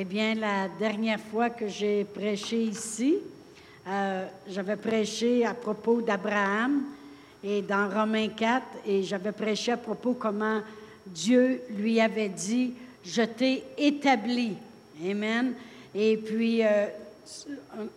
Eh bien, la dernière fois que j'ai prêché ici, euh, j'avais prêché à propos d'Abraham et dans Romains 4, et j'avais prêché à propos comment Dieu lui avait dit, je t'ai établi. Amen. Et puis, euh,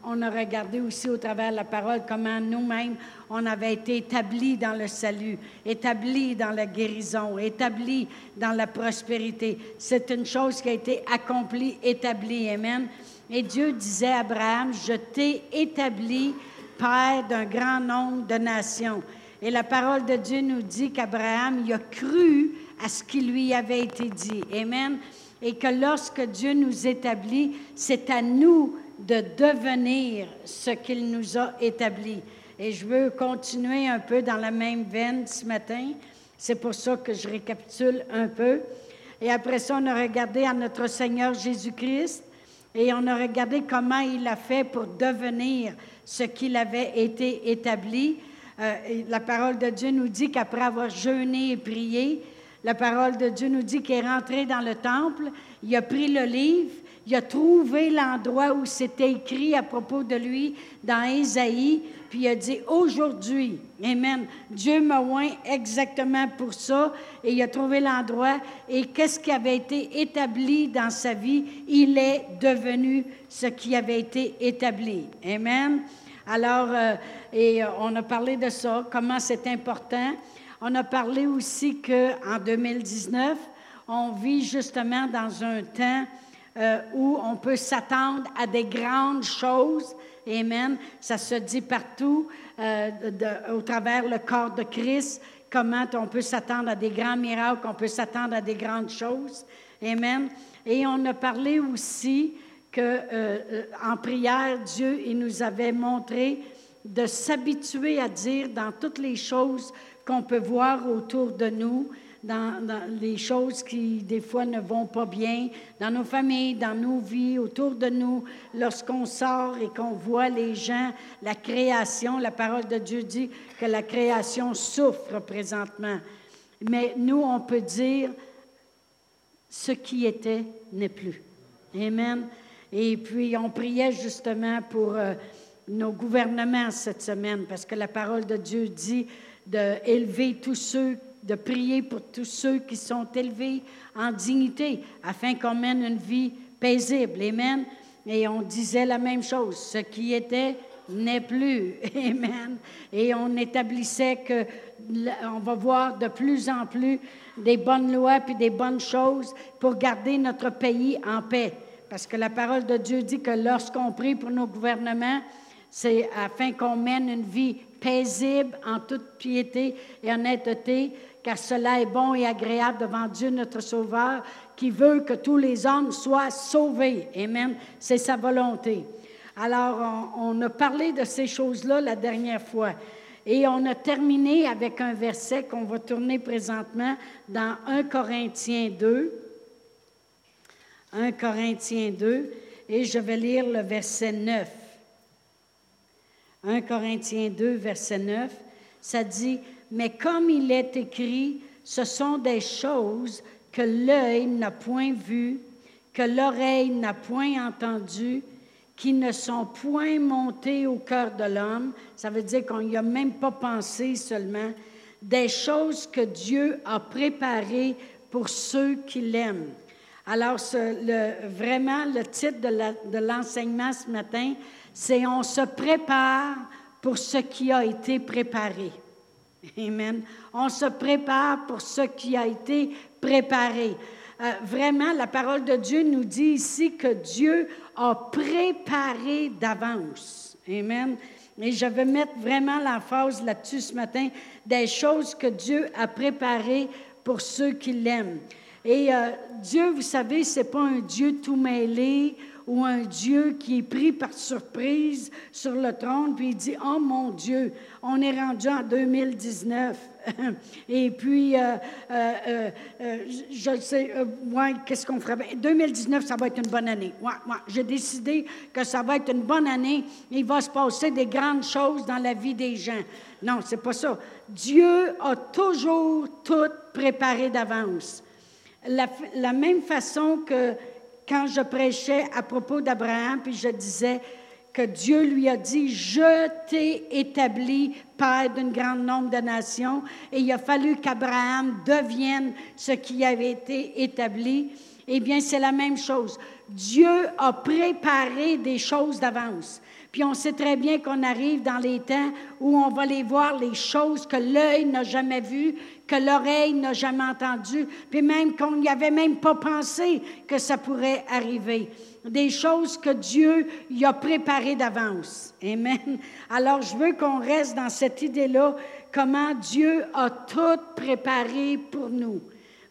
on a regardé aussi au travers de la parole comment nous-mêmes, on avait été établis dans le salut, établis dans la guérison, établis dans la prospérité. C'est une chose qui a été accomplie, établie. Amen. Et Dieu disait à Abraham, je t'ai établi père d'un grand nombre de nations. Et la parole de Dieu nous dit qu'Abraham, il a cru à ce qui lui avait été dit. Amen. Et que lorsque Dieu nous établit, c'est à nous de devenir ce qu'il nous a établi. Et je veux continuer un peu dans la même veine ce matin. C'est pour ça que je récapitule un peu. Et après ça, on a regardé à notre Seigneur Jésus-Christ et on a regardé comment il a fait pour devenir ce qu'il avait été établi. Euh, la parole de Dieu nous dit qu'après avoir jeûné et prié, la parole de Dieu nous dit qu'il est rentré dans le temple, il a pris le livre, il a trouvé l'endroit où c'était écrit à propos de lui dans Ésaïe, puis il a dit aujourd'hui, Amen, Dieu m'a oint exactement pour ça, et il a trouvé l'endroit, et qu'est-ce qui avait été établi dans sa vie? Il est devenu ce qui avait été établi. Amen. Alors, euh, et euh, on a parlé de ça, comment c'est important. On a parlé aussi qu'en 2019, on vit justement dans un temps euh, où on peut s'attendre à des grandes choses. Amen. Ça se dit partout euh, au travers le corps de Christ, comment on peut s'attendre à des grands miracles, on peut s'attendre à des grandes choses. Amen. Et on a parlé aussi que euh, en prière, Dieu il nous avait montré de s'habituer à dire dans toutes les choses qu'on peut voir autour de nous, dans, les choses qui, des fois, ne vont pas bien, dans nos familles, dans nos vies, autour de nous, lorsqu'on sort et qu'on voit les gens, la création, la parole de Dieu dit que la création souffre présentement. Mais nous, on peut dire, ce qui était n'est plus. Amen. Et puis, on priait justement pour euh, nos gouvernements cette semaine, parce que la parole de Dieu dit d'élever tous ceux de prier pour tous ceux qui sont élevés en dignité, afin qu'on mène une vie paisible. Amen. Et on disait la même chose. Ce qui était n'est plus. Amen. Et on établissait que on va voir de plus en plus des bonnes lois puis des bonnes choses pour garder notre pays en paix. Parce que la parole de Dieu dit que lorsqu'on prie pour nos gouvernements, c'est afin qu'on mène une vie paisible en toute piété et honnêteté, car cela est bon et agréable devant Dieu notre Sauveur, qui veut que tous les hommes soient sauvés. Amen. C'est sa volonté. Alors, on, a parlé de ces choses-là la dernière fois. Et on a terminé avec un verset qu'on va tourner présentement dans 1 Corinthiens 2. 1 Corinthiens 2. Et je vais lire le verset 9. 1 Corinthiens 2, verset 9. Ça dit, mais comme il est écrit, ce sont des choses que l'œil n'a point vues, que l'oreille n'a point entendues, qui ne sont point montées au cœur de l'homme. Ça veut dire qu'on n'y a même pas pensé seulement. Des choses que Dieu a préparées pour ceux qui l'aiment. Alors, vraiment, le titre de l'enseignement ce matin, c'est On se prépare pour ce qui a été préparé. Amen. On se prépare pour ce qui a été préparé. Euh, vraiment, la parole de Dieu nous dit ici que Dieu a préparé d'avance. Amen. Et je veux mettre vraiment l'emphase là-dessus ce matin, des choses que Dieu a préparées pour ceux qui l'aiment. Et euh, Dieu, vous savez, c'est pas un Dieu tout mêlé ou un Dieu qui est pris par surprise sur le trône, puis il dit, oh mon Dieu, on est rendu en 2019. Et puis, euh, euh, euh, je sais, ouais, qu'est-ce qu'on ferait? 2019, ça va être une bonne année. Ouais, J'ai décidé que ça va être une bonne année. Il va se passer des grandes choses dans la vie des gens. Non, c'est pas ça. Dieu a toujours tout préparé d'avance. La même façon que quand je prêchais à propos d'Abraham, puis je disais que Dieu lui a dit, je t'ai établi père d'un grand nombre de nations, et il a fallu qu'Abraham devienne ce qui avait été établi. Eh bien, c'est la même chose. Dieu a préparé des choses d'avance. Puis on sait très bien qu'on arrive dans les temps où on va les voir, les choses que l'œil n'a jamais vues, que l'oreille n'a jamais entendues, puis même qu'on n'y avait même pas pensé que ça pourrait arriver. Des choses que Dieu y a préparées d'avance. Amen. Alors je veux qu'on reste dans cette idée-là, comment Dieu a tout préparé pour nous.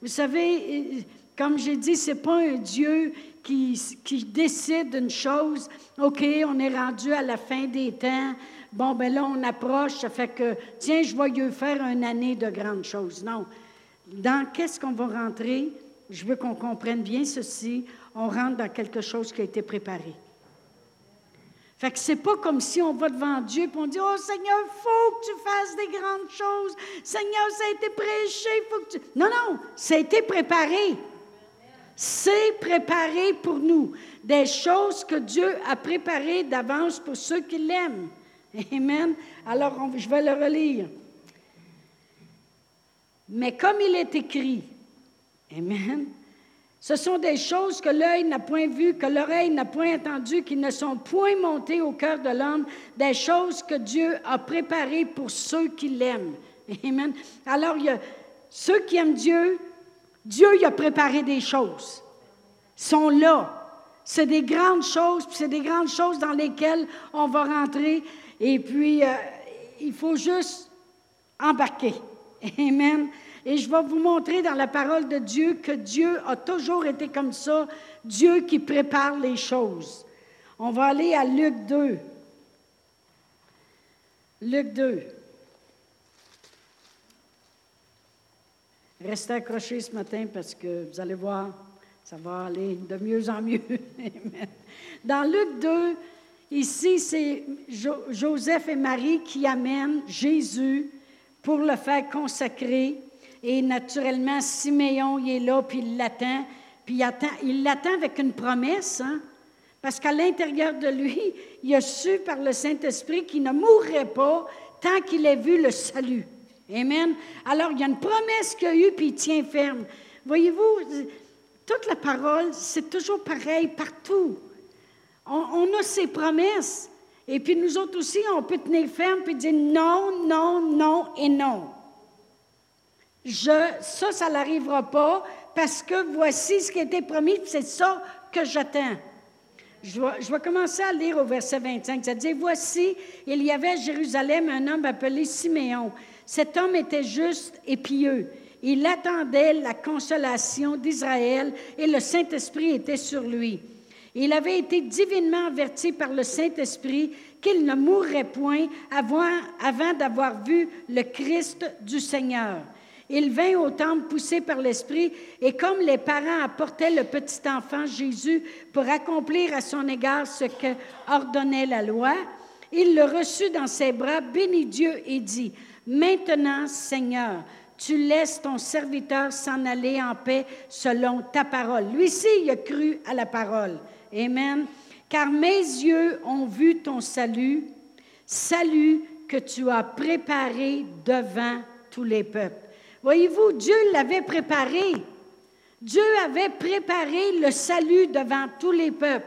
Vous savez, comme j'ai dit, c'est pas un Dieu qui, décide une chose. OK, on est rendu à la fin des temps. Bon, ben là, on approche, ça fait que, tiens, je vais faire une année de grandes choses. Non. Dans qu'est-ce qu'on va rentrer? Je veux qu'on comprenne bien ceci. On rentre dans quelque chose qui a été préparé. Fait que c'est pas comme si on va devant Dieu et on dit Oh Seigneur, faut que tu fasses des grandes choses. Seigneur, ça a été prêché, faut que tu. Non, non, ça a été préparé. C'est préparé pour nous. Des choses que Dieu a préparées d'avance pour ceux qui l'aiment. Amen. Alors, je vais le relire. Mais comme il est écrit, Amen, ce sont des choses que l'œil n'a point vues, que l'oreille n'a point entendues, qui ne sont point montées au cœur de l'homme, des choses que Dieu a préparées pour ceux qui l'aiment. Amen. Alors, il y a ceux qui aiment Dieu, Dieu y a préparé des choses. Ils sont là. C'est des grandes choses, puis c'est des grandes choses dans lesquelles on va rentrer. Et puis, euh, il faut juste embarquer. Amen. Et je vais vous montrer dans la parole de Dieu que Dieu a toujours été comme ça, Dieu qui prépare les choses. On va aller à Luc 2. Luc 2. Restez accrochés ce matin parce que vous allez voir, ça va aller de mieux en mieux. Dans Luc 2, ici, c'est Joseph et Marie qui amènent Jésus pour le faire consacrer. Et naturellement, Siméon, il est là, puis il l'attend. Puis il l'attend avec une promesse, hein? parce qu'à l'intérieur de lui, il a su par le Saint-Esprit qu'il ne mourrait pas tant qu'il ait vu le salut. Amen. Alors, il y a une promesse qu'il a eue, puis il tient ferme. Voyez-vous, toute la parole, c'est toujours pareil partout. On, a ses promesses. Et puis nous autres aussi, on peut tenir ferme puis dire non, non, non et non. Je, ça, ça n'arrivera pas parce que voici ce qui a été promis, c'est ça que j'attends. Je vais, commencer à lire au verset 25. Ça dit Voici, il y avait à Jérusalem un homme appelé Siméon. Cet homme était juste et pieux. Il attendait la consolation d'Israël et le Saint-Esprit était sur lui. Il avait été divinement averti par le Saint-Esprit qu'il ne mourrait point avant, d'avoir vu le Christ du Seigneur. Il vint au temple poussé par l'Esprit, et comme les parents apportaient le petit enfant Jésus pour accomplir à son égard ce que ordonnait la loi, il le reçut dans ses bras, bénit Dieu et dit, Maintenant, Seigneur, tu laisses ton serviteur s'en aller en paix selon ta parole. Lui aussi, il a cru à la parole. Amen. Car mes yeux ont vu ton salut, salut que tu as préparé devant tous les peuples. Voyez-vous, Dieu l'avait préparé. Dieu avait préparé le salut devant tous les peuples.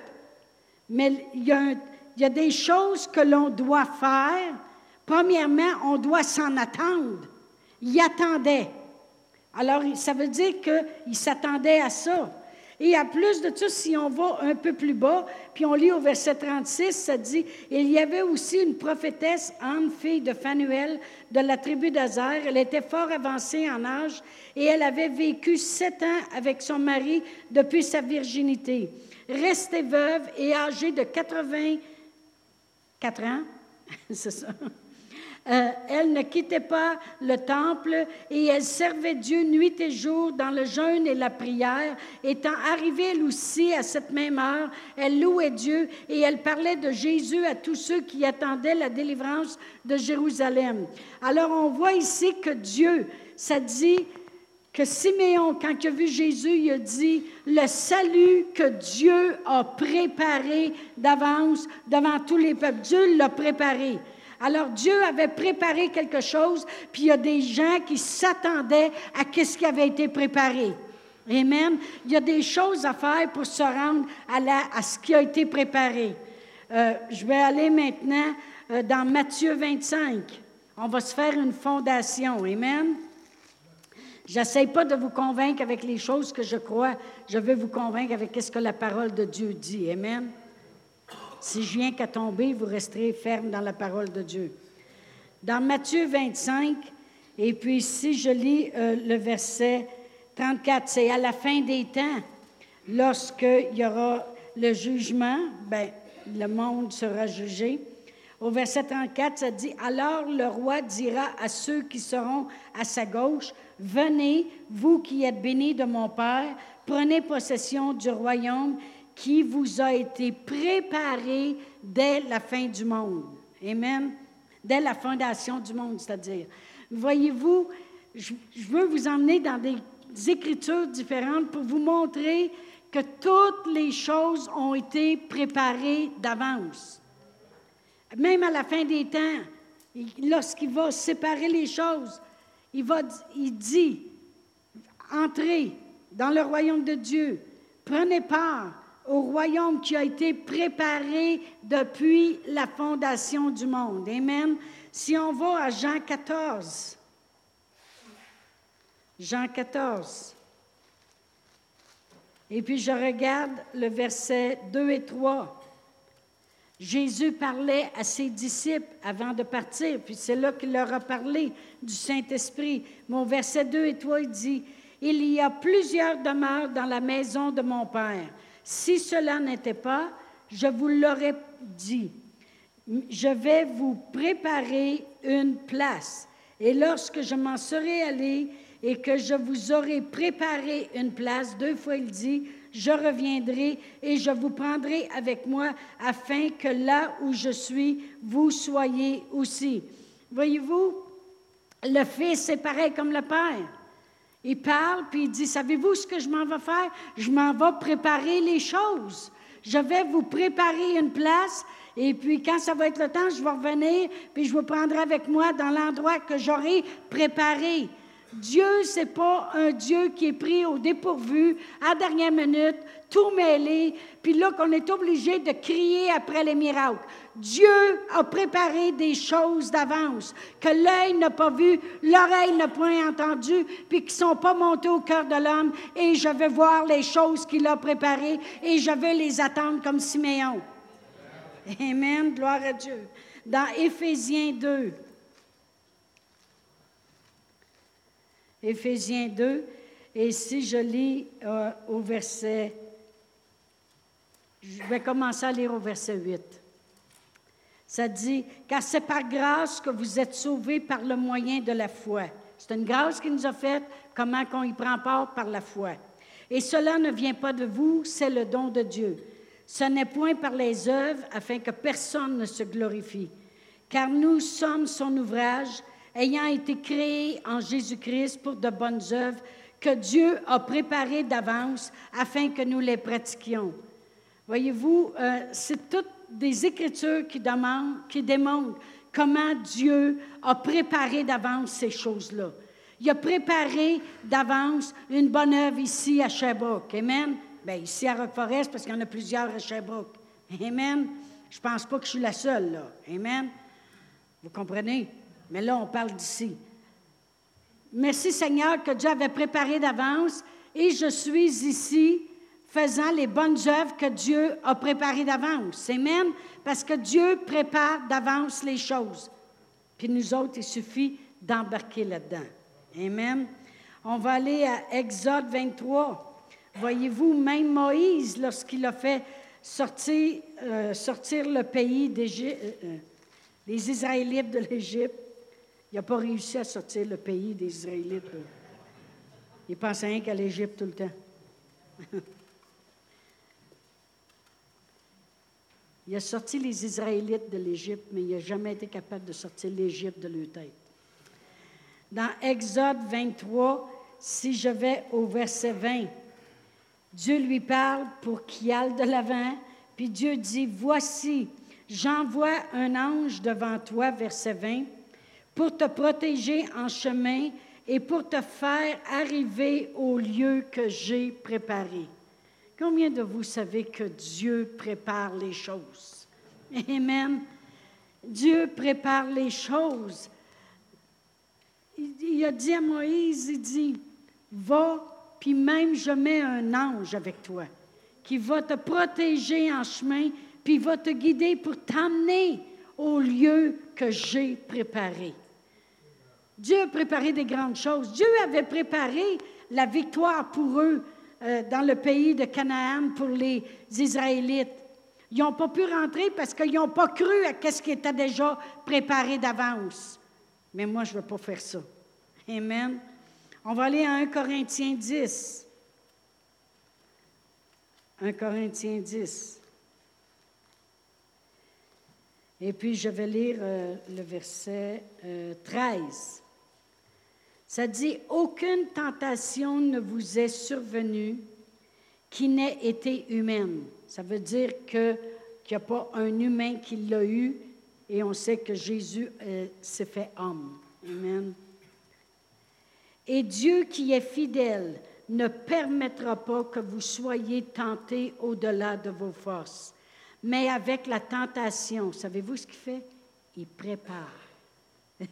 Mais il y a, il y a des choses que l'on doit faire Premièrement, on doit s'en attendre. Il attendait. Alors, ça veut dire qu'il s'attendait à ça. Et à plus de tout, si on va un peu plus bas, puis on lit au verset 36, ça dit Il y avait aussi une prophétesse, Anne, fille de Phanuel, de la tribu d'Azer. Elle était fort avancée en âge et elle avait vécu sept ans avec son mari depuis sa virginité. Restée veuve et âgée de 84 ans, c'est ça. Euh, elle ne quittait pas le temple et elle servait Dieu nuit et jour dans le jeûne et la prière. Étant arrivée elle aussi à cette même heure, elle louait Dieu et elle parlait de Jésus à tous ceux qui attendaient la délivrance de Jérusalem. Alors on voit ici que Dieu, ça dit que Siméon, quand il a vu Jésus, il a dit, le salut que Dieu a préparé d'avance devant tous les peuples. Dieu l'a préparé. Alors Dieu avait préparé quelque chose, puis il y a des gens qui s'attendaient à ce qui avait été préparé. Amen. Il y a des choses à faire pour se rendre à, ce qui a été préparé. Euh, je vais aller maintenant euh, dans Matthieu 25. On va se faire une fondation. Amen. J'essaie pas de vous convaincre avec les choses que je crois. Je veux vous convaincre avec ce que la parole de Dieu dit. Amen. Si je viens qu'à tomber, vous resterez ferme dans la parole de Dieu. Dans Matthieu 25, et puis si je lis euh, le verset 34, c'est à la fin des temps, lorsqu'il y aura le jugement, ben, le monde sera jugé. Au verset 34, ça dit, Alors le roi dira à ceux qui seront à sa gauche, Venez, vous qui êtes bénis de mon Père, prenez possession du royaume qui vous a été préparé dès la fin du monde. Amen. Dès la fondation du monde, c'est-à-dire. Voyez-vous, je, veux vous emmener dans des écritures différentes pour vous montrer que toutes les choses ont été préparées d'avance même à la fin des temps, lorsqu'il va séparer les choses, il, va, il dit, entrez dans le royaume de Dieu, prenez part au royaume qui a été préparé depuis la fondation du monde. Amen. Si on va à Jean 14, Jean 14, et puis je regarde le verset 2 et 3. Jésus parlait à ses disciples avant de partir, puis c'est là qu'il leur a parlé du Saint-Esprit. Mon verset 2 et 3, il dit, Il y a plusieurs demeures dans la maison de mon Père. Si cela n'était pas, je vous l'aurais dit. Je vais vous préparer une place. Et lorsque je m'en serai allé et que je vous aurai préparé une place, deux fois il dit, je reviendrai et je vous prendrai avec moi afin que là où je suis, vous soyez aussi. Voyez-vous, le Fils est pareil comme le Père. Il parle, puis il dit, savez-vous ce que je m'en vais faire? Je m'en vais préparer les choses. Je vais vous préparer une place, et puis quand ça va être le temps, je vais revenir, puis je vous prendrai avec moi dans l'endroit que j'aurai préparé. Dieu, ce n'est pas un Dieu qui est pris au dépourvu, à dernière minute, tout mêlé, puis là qu'on est obligé de crier après les miracles. Dieu a préparé des choses d'avance que l'œil n'a pas vu, l'oreille n'a point entendu, puis qui sont pas montées au cœur de l'homme. Et je veux voir les choses qu'il a préparées et je veux les attendre comme Siméon. Amen. Gloire à Dieu. Dans Éphésiens 2, Éphésiens 2. Et si je lis euh, au verset, je vais commencer à lire au verset 8. Ça dit, car c'est par grâce que vous êtes sauvés par le moyen de la foi. C'est une grâce qu'il nous a faite, comment qu'on y prend part par la foi? Et cela ne vient pas de vous, c'est le don de Dieu. Ce n'est point par les œuvres afin que personne ne se glorifie, car nous sommes son ouvrage, ayant été créés en Jésus-Christ pour de bonnes œuvres que Dieu a préparées d'avance afin que nous les pratiquions. Voyez-vous, euh, c'est toutes des écritures qui, demandent, qui démontrent comment Dieu a préparé d'avance ces choses-là. Il a préparé d'avance une bonne œuvre ici à Sherbrooke. Amen? Bien, ici à Rock Forest, parce qu'il y en a plusieurs à Sherbrooke. Amen? Je ne pense pas que je suis la seule, là. Amen? Vous comprenez? Mais là, on parle d'ici. Merci Seigneur que Dieu avait préparé d'avance et je suis ici faisant les bonnes œuvres que Dieu a préparées d'avance. Amen. Parce que Dieu prépare d'avance les choses. Puis nous autres, il suffit d'embarquer là-dedans. Amen. On va aller à Exode 23. Voyez-vous, même Moïse, lorsqu'il a fait sortir, euh, sortir le pays des euh, euh, Israélites de l'Égypte, il n'a pas réussi à sortir le pays des Israélites. Il pensait rien qu'à l'Égypte tout le temps. il a sorti les Israélites de l'Égypte, mais il n'a jamais été capable de sortir l'Égypte de leur tête. Dans Exode 23, si je vais au verset 20, Dieu lui parle pour qu'il aille de l'avant, puis Dieu dit, voici, j'envoie un ange devant toi, verset 20, pour te protéger en chemin et pour te faire arriver au lieu que j'ai préparé. Combien de vous savez que Dieu prépare les choses? Amen. Dieu prépare les choses. Il, a dit à Moïse, il dit, va, puis même je mets un ange avec toi qui va te protéger en chemin, puis va te guider pour t'amener au lieu que j'ai préparé. Dieu a préparé des grandes choses. Dieu avait préparé la victoire pour eux euh, dans le pays de Canaan pour les Israélites. Ils n'ont pas pu rentrer parce qu'ils n'ont pas cru à ce qui était déjà préparé d'avance. Mais moi, je ne veux pas faire ça. Amen. On va aller à 1 Corinthiens 10. 1 Corinthiens 10. Et puis, je vais lire euh, le verset 13. Ça dit, Aucune tentation ne vous est survenue qui n'ait été humaine. Ça veut dire qu'il n'y a pas un humain qui l'a eu et on sait que Jésus euh, s'est fait homme. Amen. Et Dieu qui est fidèle ne permettra pas que vous soyez tentés au-delà de vos forces. Mais avec la tentation, savez-vous ce qu'il fait? Il prépare.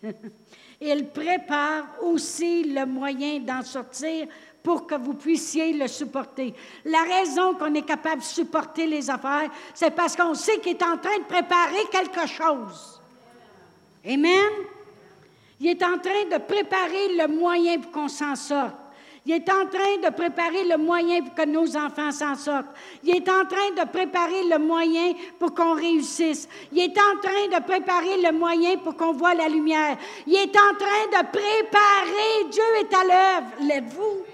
Il prépare aussi le moyen d'en sortir pour que vous puissiez le supporter. La raison qu'on est capable de supporter les affaires, c'est parce qu'on sait qu'il est en train de préparer quelque chose. Amen? Il est en train de préparer le moyen pour qu'on s'en sorte. Il est en train de préparer le moyen pour que nos enfants s'en sortent. Il est en train de préparer le moyen pour qu'on réussisse. Il est en train de préparer le moyen pour qu'on voit la lumière. Il est en train de préparer. Dieu est à l'œuvre. L'êtes-vous?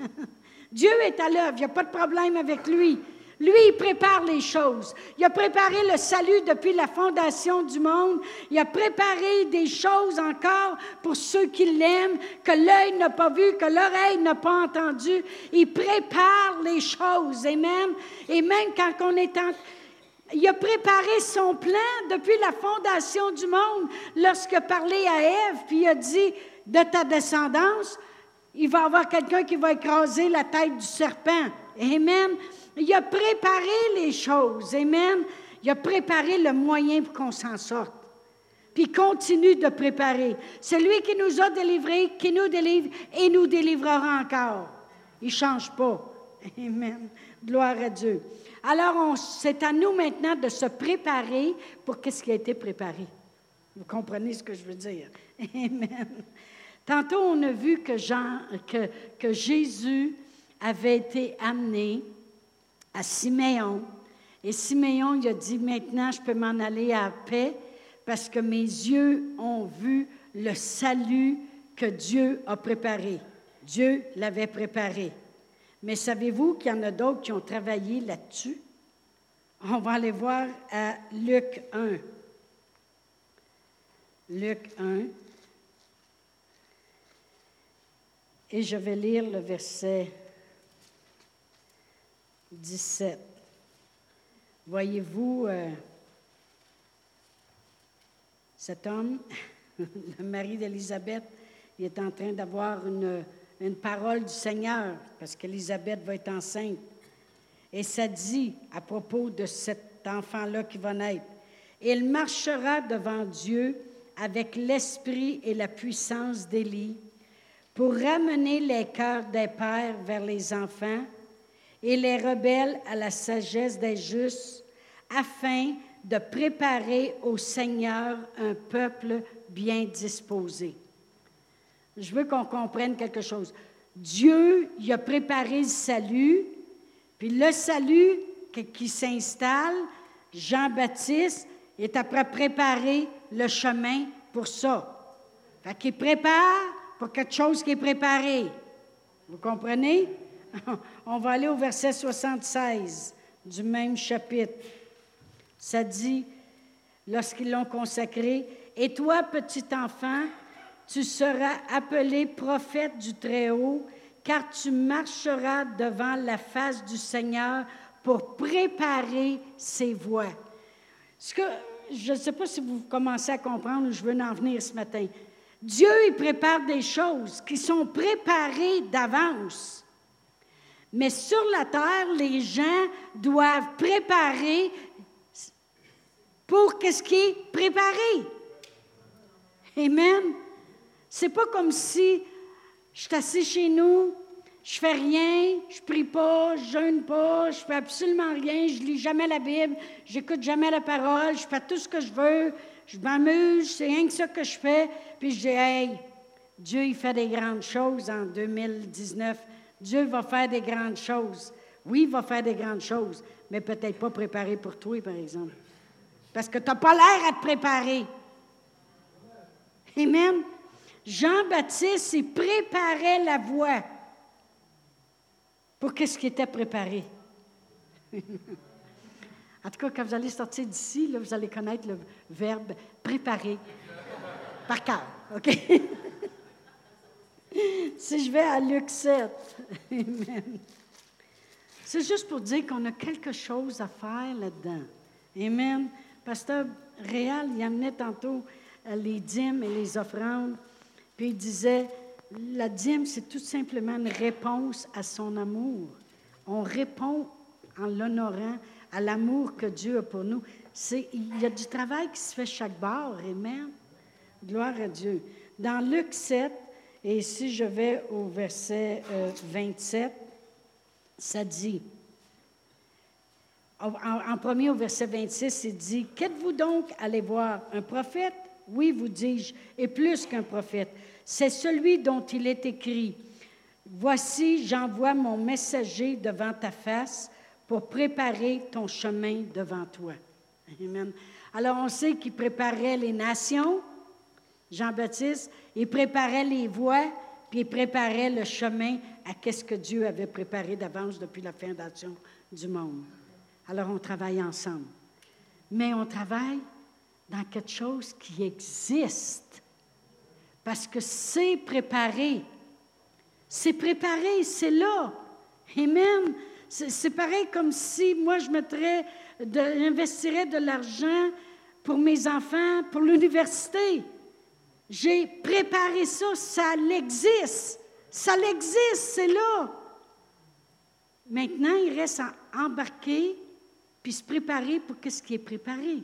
Dieu est à l'œuvre, il n'y a pas de problème avec lui. Lui, il prépare les choses. Il a préparé le salut depuis la fondation du monde. Il a préparé des choses encore pour ceux qui l'aiment, que l'œil n'a pas vu, que l'oreille n'a pas entendu. Il prépare les choses. Amen. Et même quand on est en... Il a préparé son plan depuis la fondation du monde lorsque parlait à Ève, puis il a dit, de ta descendance, il va y avoir quelqu'un qui va écraser la tête du serpent. Amen. Il a préparé les choses. Amen. Il a préparé le moyen pour qu'on s'en sorte. Puis il continue de préparer. C'est lui qui nous a délivrés, qui nous délivre et nous délivrera encore. Il ne change pas. Amen. Gloire à Dieu. Alors, c'est à nous maintenant de se préparer pour ce qui a été préparé. Vous comprenez ce que je veux dire? Amen. Tantôt, on a vu que Jésus avait été amené à Siméon. Et Siméon, il a dit, maintenant, je peux m'en aller à paix parce que mes yeux ont vu le salut que Dieu a préparé. Dieu l'avait préparé. Mais savez-vous qu'il y en a d'autres qui ont travaillé là-dessus? On va aller voir à Luc 1. Luc 1. Et je vais lire le verset 17. Voyez-vous, euh, cet homme, le mari d'Élisabeth, il est en train d'avoir une, une parole du Seigneur, parce qu'Élisabeth va être enceinte. Et ça dit à propos de cet enfant-là qui va naître, il marchera devant Dieu avec l'esprit et la puissance d'Élie pour ramener les cœurs des pères vers les enfants et les rebelles à la sagesse des justes, afin de préparer au Seigneur un peuple bien disposé. Je veux qu'on comprenne quelque chose. Dieu, il a préparé le salut, puis le salut qui, s'installe, Jean-Baptiste est après préparer le chemin pour ça. Fait qu'il prépare pour quelque chose qui est préparé. Vous comprenez? On va aller au verset 76 du même chapitre. Ça dit, lorsqu'ils l'ont consacré, Et toi, petit enfant, tu seras appelé prophète du Très-Haut, car tu marcheras devant la face du Seigneur pour préparer ses voies. Ce que, je ne sais pas si vous commencez à comprendre où je veux en venir ce matin. Dieu, il prépare des choses qui sont préparées d'avance. Mais sur la terre, les gens doivent préparer pour qu'est-ce qui est préparé. Amen. C'est pas comme si je suis assis chez nous, je fais rien, je prie pas, je jeûne pas, je fais absolument rien, je lis jamais la Bible, j'écoute jamais la parole, je fais tout ce que je veux, je m'amuse, c'est rien que ça que je fais, puis je dis, hey, Dieu, il fait des grandes choses en 2019. Dieu va faire des grandes choses. Oui, il va faire des grandes choses, mais peut-être pas préparé pour toi, par exemple. Parce que tu n'as pas l'air à te préparer. Amen. Jean-Baptiste, il préparait la voie pour qu'est-ce qui était préparé. en tout cas, quand vous allez sortir d'ici, vous allez connaître le verbe préparer par cœur. OK? si je vais à Luc 7, Amen. C'est juste pour dire qu'on a quelque chose à faire là-dedans. Amen. Pasteur Réal, il amenait tantôt euh, les dîmes et les offrandes, puis il disait la dîme, c'est tout simplement une réponse à son amour. On répond en l'honorant à l'amour que Dieu a pour nous. il y a du travail qui se fait chaque bord. Amen. Gloire à Dieu. Dans Luc 7, et si je vais au verset 27, euh, ça dit, en, en, premier au verset 26, il dit, Qu'êtes-vous donc allé voir un prophète? Oui, vous dis-je, et plus qu'un prophète c'est celui dont il est écrit, Voici, j'envoie mon messager devant ta face pour préparer ton chemin devant toi. Amen. Alors on sait qu'il préparait les nations, Jean-Baptiste, il préparait les voies, puis il préparait le chemin à qu'est-ce que Dieu avait préparé d'avance depuis la fondation du monde. Alors on travaille ensemble. Mais on travaille dans quelque chose qui existe parce que c'est préparé. C'est préparé, c'est là. Amen. C'est pareil comme si moi je mettrais, de, investirais de l'argent pour mes enfants, pour l'université. J'ai préparé ça, ça l'existe. Ça l'existe, c'est là. Maintenant, il reste à embarquer puis se préparer pour ce qui est préparé.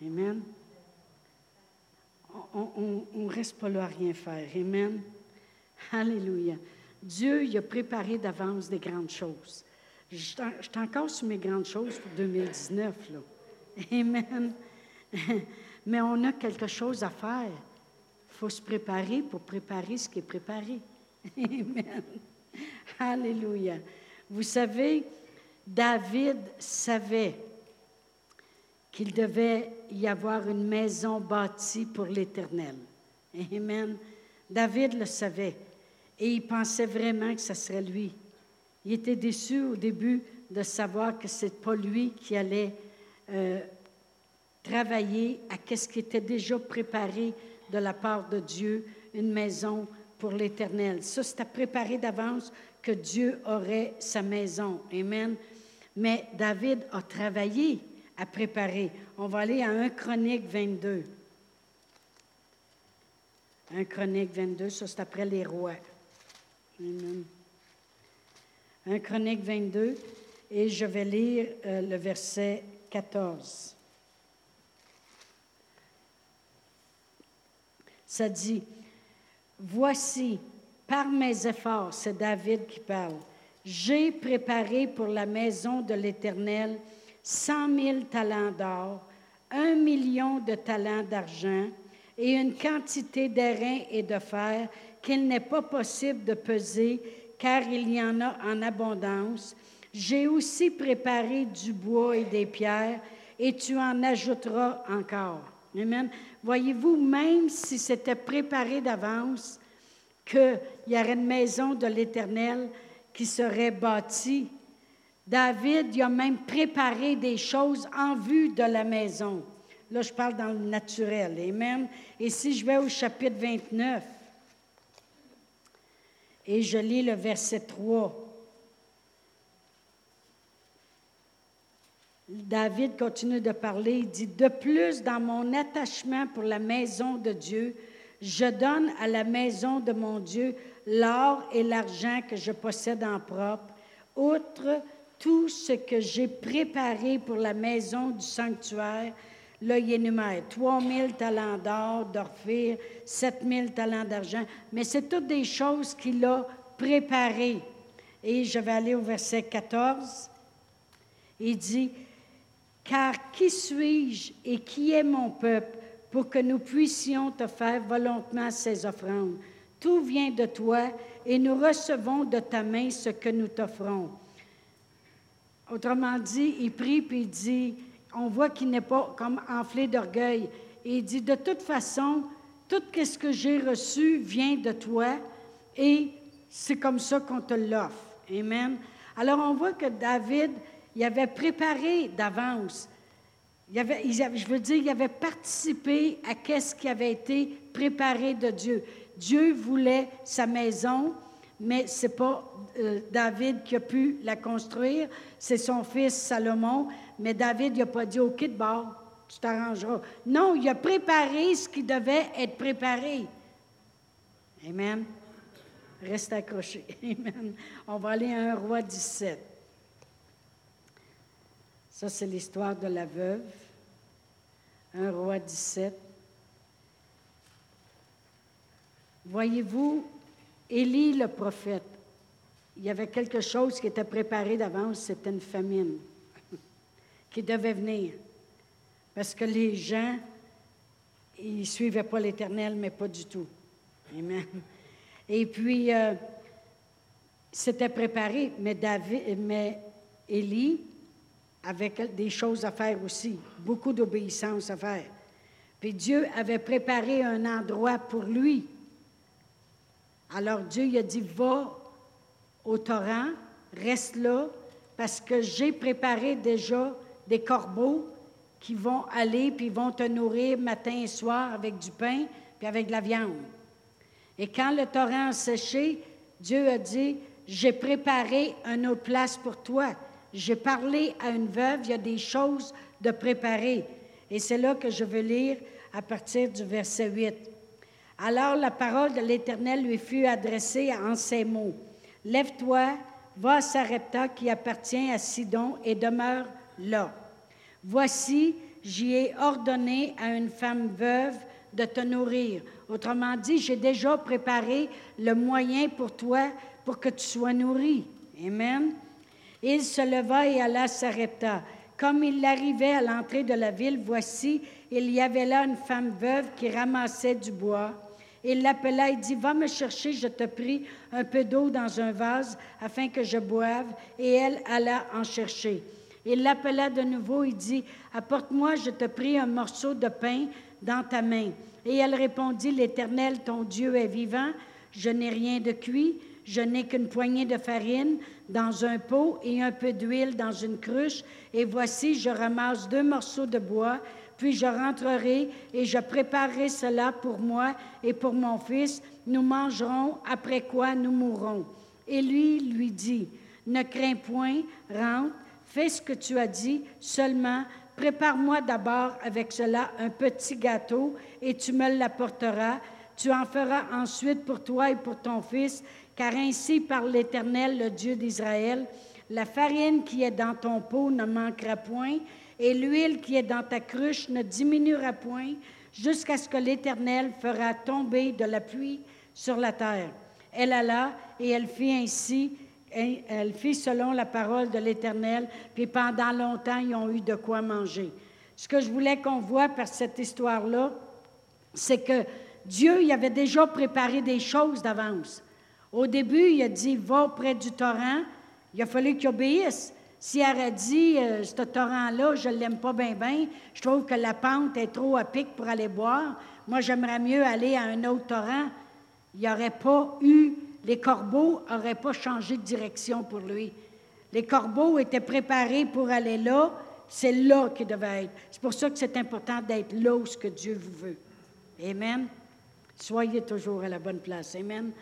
Amen on ne reste pas là à rien faire. Amen. Alléluia. Dieu il a préparé d'avance des grandes choses. Je suis encore sur mes grandes choses pour 2019. Là. Amen. Mais on a quelque chose à faire. Il faut se préparer pour préparer ce qui est préparé. Amen. Alléluia. Vous savez, David savait qu'il devait y avoir une maison bâtie pour l'Éternel. Amen. David le savait et il pensait vraiment que ce serait lui. Il était déçu au début de savoir que ce n'est pas lui qui allait euh, travailler à ce qui était déjà préparé de la part de Dieu, une maison pour l'Éternel. Ça, c'était préparé d'avance que Dieu aurait sa maison. Amen. Mais David a travaillé à préparer. On va aller à 1 Chronique 22. 1 Chronique 22, ça c'est après les rois. Amen. 1 Chronique 22, et je vais lire euh, le verset 14. Ça dit, Voici, par mes efforts, c'est David qui parle, j'ai préparé pour la maison de l'Éternel cent mille talents d'or, un million de talents d'argent et une quantité d'airain et de fer qu'il n'est pas possible de peser, car il y en a en abondance. J'ai aussi préparé du bois et des pierres, et tu en ajouteras encore. Amen. Voyez-vous, même si c'était préparé d'avance, qu'il y aurait une maison de l'Éternel qui serait bâtie, David il a même préparé des choses en vue de la maison. Là, je parle dans le naturel. Amen. Et si je vais au chapitre 29, et je lis le verset 3. David continue de parler, il dit, De plus, dans mon attachement pour la maison de Dieu, je donne à la maison de mon Dieu l'or et l'argent que je possède en propre, outre tout ce que j'ai préparé pour la maison du sanctuaire. Là, il énumère 3 000 talents d'or, d'orphir, 7 000 talents d'argent, mais c'est toutes des choses qu'il a préparées. Et je vais aller au verset 14. Il dit, Car qui suis-je et qui est mon peuple pour que nous puissions te faire volontairement ces offrandes? Tout vient de toi et nous recevons de ta main ce que nous t'offrons. Autrement dit, il prie puis il dit, on voit qu'il n'est pas comme enflé d'orgueil. Il dit, de toute façon, tout ce que j'ai reçu vient de toi et c'est comme ça qu'on te l'offre. Amen. Alors on voit que David, il avait préparé d'avance. Je veux dire, il avait participé à ce qui avait été préparé de Dieu. Dieu voulait sa maison, mais ce n'est pas euh, David qui a pu la construire, c'est son fils Salomon. Mais David n'a pas dit OK de bord, tu t'arrangeras. Non, il a préparé ce qui devait être préparé. Amen. Reste accroché. Amen. On va aller à un roi 17. Ça, c'est l'histoire de la veuve. Un roi 17. Voyez-vous, Élie le prophète, il y avait quelque chose qui était préparé d'avance, c'était une famine qui devait venir. Parce que les gens, ils ne suivaient pas l'Éternel, mais pas du tout. Amen. Et puis, euh, c'était préparé, mais, David, mais Élie avait des choses à faire aussi, beaucoup d'obéissance à faire. Puis Dieu avait préparé un endroit pour lui alors Dieu il a dit, va au torrent, reste là, parce que j'ai préparé déjà des corbeaux qui vont aller puis vont te nourrir matin et soir avec du pain puis avec de la viande. Et quand le torrent a séché, Dieu a dit, j'ai préparé une autre place pour toi. J'ai parlé à une veuve, il y a des choses de préparer. Et c'est là que je veux lire à partir du verset 8. Alors la parole de l'Éternel lui fut adressée en ces mots. Lève-toi, va à Sarepta qui appartient à Sidon et demeure là. Voici, j'y ai ordonné à une femme veuve de te nourrir. Autrement dit, j'ai déjà préparé le moyen pour toi pour que tu sois nourri. Amen. Il se leva et alla à Sarepta. Comme il arrivait à l'entrée de la ville, voici, il y avait là une femme veuve qui ramassait du bois. Il l'appela et dit, Va me chercher, je te prie, un peu d'eau dans un vase afin que je boive. Et elle alla en chercher. Il l'appela de nouveau et dit, Apporte-moi, je te prie, un morceau de pain dans ta main. Et elle répondit, L'Éternel, ton Dieu est vivant, je n'ai rien de cuit, je n'ai qu'une poignée de farine dans un pot et un peu d'huile dans une cruche. Et voici, je ramasse deux morceaux de bois puis je rentrerai et je préparerai cela pour moi et pour mon fils. Nous mangerons, après quoi nous mourrons. Et lui lui dit, ne crains point, rentre, fais ce que tu as dit, seulement prépare-moi d'abord avec cela un petit gâteau et tu me l'apporteras. Tu en feras ensuite pour toi et pour ton fils, car ainsi par l'Éternel, le Dieu d'Israël, la farine qui est dans ton pot ne manquera point, et l'huile qui est dans ta cruche ne diminuera point jusqu'à ce que l'Éternel fera tomber de la pluie sur la terre. Elle alla et elle fit ainsi, elle fit selon la parole de l'Éternel, puis pendant longtemps, ils ont eu de quoi manger. Ce que je voulais qu'on voit par cette histoire-là, c'est que Dieu il avait déjà préparé des choses d'avance. Au début, il a dit, va près du torrent. Il a fallu qu'il obéisse. Si elle a dit, euh, ce torrent-là, je ne l'aime pas bien, bien, je trouve que la pente est trop à pic pour aller boire, moi, j'aimerais mieux aller à un autre torrent. Il n'y aurait pas eu, les corbeaux n'auraient pas changé de direction pour lui. Les corbeaux étaient préparés pour aller là, C'est là qu'il devait être. C'est pour ça que c'est important d'être là où ce que Dieu vous veut. Amen. Soyez toujours à la bonne place. Amen.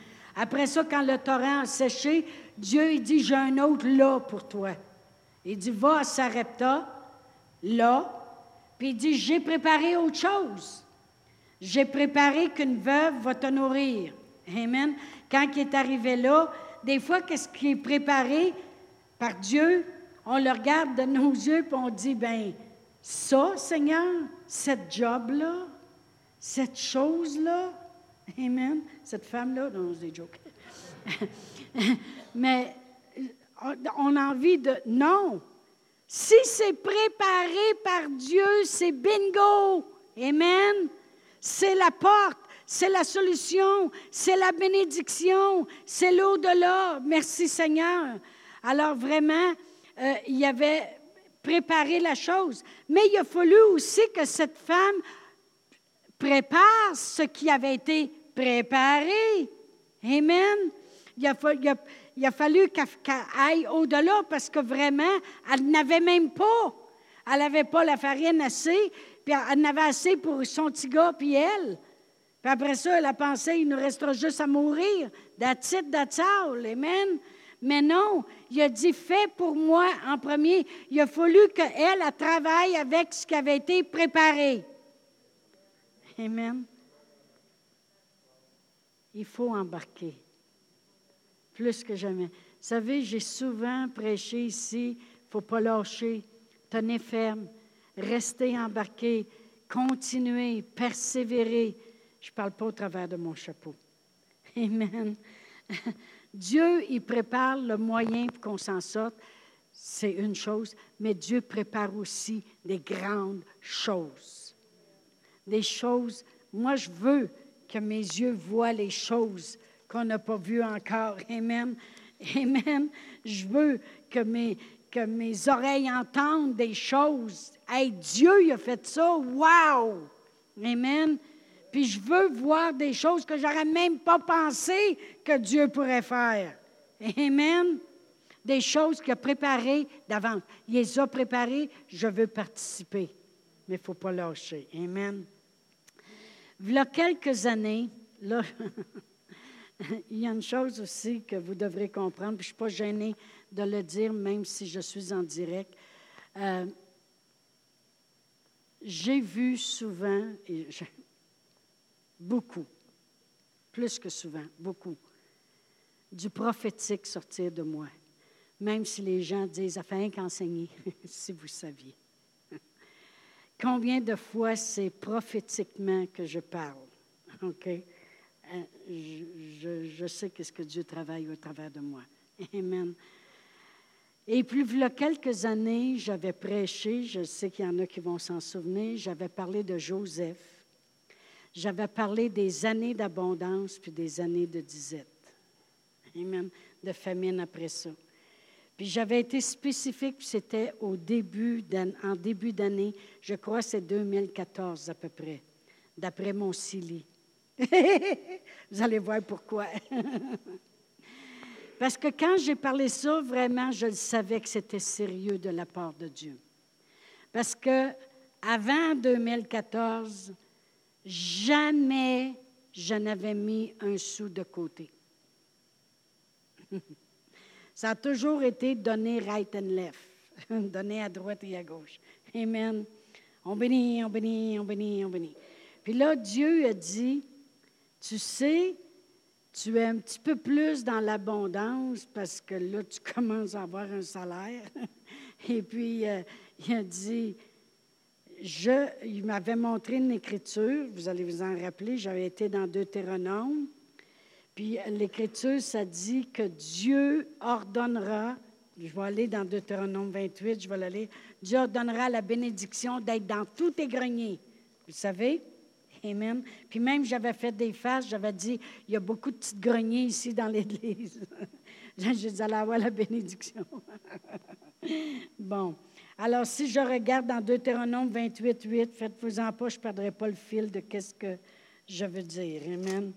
Après ça, quand le torrent a séché, Dieu il dit, j'ai un autre là pour toi. Il dit, va à Sarepta, là, puis il dit, j'ai préparé autre chose. J'ai préparé qu'une veuve va te nourrir. Amen. Quand il est arrivé là, des fois, qu'est-ce qui est préparé par Dieu? On le regarde de nos yeux et on dit, ben ça, Seigneur, cette job-là, cette chose-là, Amen, cette femme-là, non, c'est des jokes. Mais on a envie de, non, si c'est préparé par Dieu, c'est bingo. Amen. C'est la porte, c'est la solution, c'est la bénédiction, c'est l'au-delà. Merci Seigneur. Alors vraiment, euh, il avait préparé la chose. Mais il a fallu aussi que cette femme prépare ce qui avait été préparé. Amen. Il a, fallu qu'elle aille au-delà parce que vraiment, elle n'avait même pas. Elle n'avait pas la farine assez, puis elle n'avait assez pour son petit gars, puis elle. Puis après ça, elle a pensé, il nous restera juste à mourir. That's it. Amen. Mais non, il a dit, fais pour moi en premier. Il a fallu qu'elle elle travaille avec ce qui avait été préparé. Amen. Il faut embarquer plus que jamais. Vous savez, j'ai souvent prêché ici, il ne faut pas lâcher, tenez ferme, restez embarqué, continuez, persévérer. Je ne parle pas au travers de mon chapeau. Amen. Dieu, il prépare le moyen pour qu'on s'en sorte. C'est une chose, mais Dieu prépare aussi des grandes choses. Des choses, moi je veux que mes yeux voient les choses qu'on n'a pas vu encore. Amen. Amen. Je veux que mes, que mes oreilles entendent des choses. Hey, Dieu, il a fait ça. Wow! Amen. Puis je veux voir des choses que j'aurais même pas pensé que Dieu pourrait faire. Amen. Des choses qu'il a préparées d'avance. Il les a préparées, je veux participer. Mais il ne faut pas lâcher. Amen. Il y a quelques années, là, il y a une chose aussi que vous devrez comprendre, puis je ne suis pas gênée de le dire, même si je suis en direct. Euh, j'ai vu souvent, et beaucoup, plus que souvent, beaucoup, du prophétique sortir de moi, même si les gens disent, afin qu'enseigner, si vous saviez. Combien de fois c'est prophétiquement que je parle? OK? Euh, je, sais qu'est-ce que Dieu travaille au travers de moi. Amen. Et puis, il y a quelques années, j'avais prêché, je sais qu'il y en a qui vont s'en souvenir, j'avais parlé de Joseph. J'avais parlé des années d'abondance puis des années de disette. Amen. De famine après ça. Puis j'avais été spécifique, c'était au début, en début d'année, je crois c'est 2014 à peu près, d'après mon CILI. Vous allez voir pourquoi. Parce que quand j'ai parlé ça, vraiment, je savais que c'était sérieux de la part de Dieu. Parce que avant 2014, jamais je n'avais mis un sou de côté. Ça a toujours été donné right and left, donné à droite et à gauche. Amen. On bénit, on bénit, on bénit, on bénit. Puis là, Dieu a dit, tu sais, tu es un petit peu plus dans l'abondance parce que là, tu commences à avoir un salaire. Et puis, euh, il a dit, je, il m'avait montré une écriture, vous allez vous en rappeler, j'avais été dans Deutéronome. Puis l'écriture, ça dit que Dieu ordonnera, je vais aller dans Deutéronome 28, je vais l'aller, Dieu ordonnera la bénédiction d'être dans tous tes greniers. Vous savez? Amen. Puis même, j'avais fait des faces, j'avais dit, il y a beaucoup de petites greniers ici dans l'Église. J'ai dit, allez avoir la bénédiction. bon. Alors, si je regarde dans Deutéronome 28, 8, faites-vous-en pas, je ne perdrai pas le fil de qu'est-ce que je veux dire. Amen.